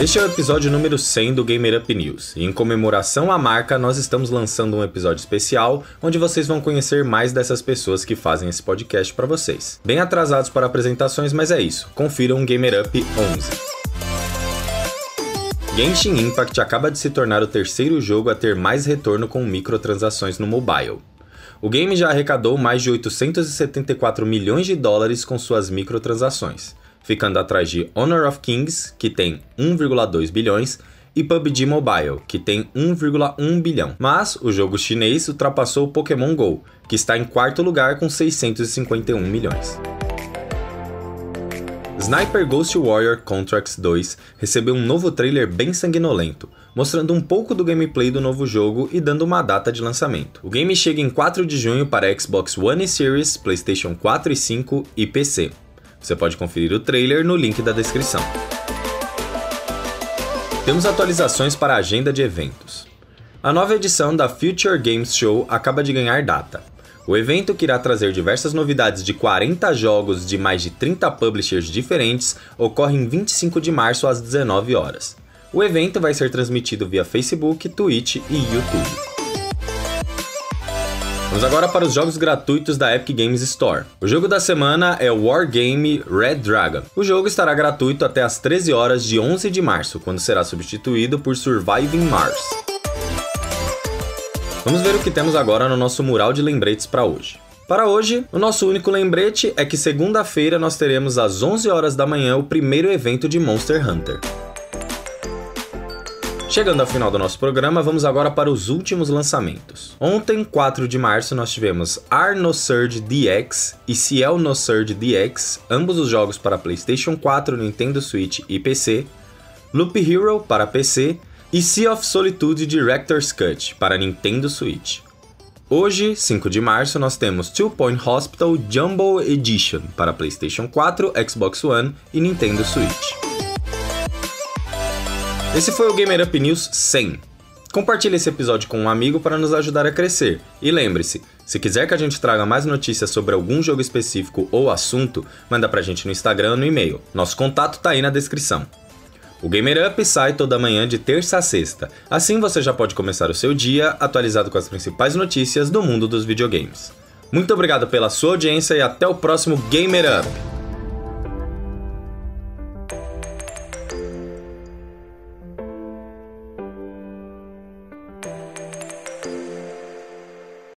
Este é o episódio número 100 do Gamer Up News, e em comemoração à marca, nós estamos lançando um episódio especial onde vocês vão conhecer mais dessas pessoas que fazem esse podcast para vocês. Bem atrasados para apresentações, mas é isso. Confiram o Gamer Up 11. Genshin Impact acaba de se tornar o terceiro jogo a ter mais retorno com microtransações no mobile. O game já arrecadou mais de 874 milhões de dólares com suas microtransações ficando atrás de Honor of Kings, que tem 1,2 bilhões, e PUBG Mobile, que tem 1,1 bilhão. Mas o jogo chinês ultrapassou o Pokémon Go, que está em quarto lugar com 651 milhões. Sniper Ghost Warrior Contracts 2 recebeu um novo trailer bem sanguinolento, mostrando um pouco do gameplay do novo jogo e dando uma data de lançamento. O game chega em 4 de junho para Xbox One e Series, PlayStation 4 e 5 e PC. Você pode conferir o trailer no link da descrição. Temos atualizações para a agenda de eventos. A nova edição da Future Games Show acaba de ganhar data. O evento, que irá trazer diversas novidades de 40 jogos de mais de 30 publishers diferentes, ocorre em 25 de março às 19 horas. O evento vai ser transmitido via Facebook, Twitch e YouTube. Vamos agora para os jogos gratuitos da Epic Games Store. O jogo da semana é o Wargame Red Dragon. O jogo estará gratuito até as 13 horas de 11 de março, quando será substituído por Surviving Mars. Vamos ver o que temos agora no nosso mural de lembretes para hoje. Para hoje, o nosso único lembrete é que segunda-feira nós teremos às 11 horas da manhã o primeiro evento de Monster Hunter. Chegando ao final do nosso programa, vamos agora para os últimos lançamentos. Ontem, 4 de março, nós tivemos Ar No Surge DX e Ciel No Surge DX, ambos os jogos para PlayStation 4, Nintendo Switch e PC, Loop Hero para PC e Sea of Solitude Director's Cut para Nintendo Switch. Hoje, 5 de março, nós temos Two Point Hospital Jumbo Edition para PlayStation 4, Xbox One e Nintendo Switch. Esse foi o Gamer Up News 100. Compartilhe esse episódio com um amigo para nos ajudar a crescer. E lembre-se, se quiser que a gente traga mais notícias sobre algum jogo específico ou assunto, manda pra gente no Instagram ou no e-mail. Nosso contato tá aí na descrição. O Gamer Up sai toda manhã de terça a sexta. Assim você já pode começar o seu dia atualizado com as principais notícias do mundo dos videogames. Muito obrigado pela sua audiência e até o próximo Gamer Up!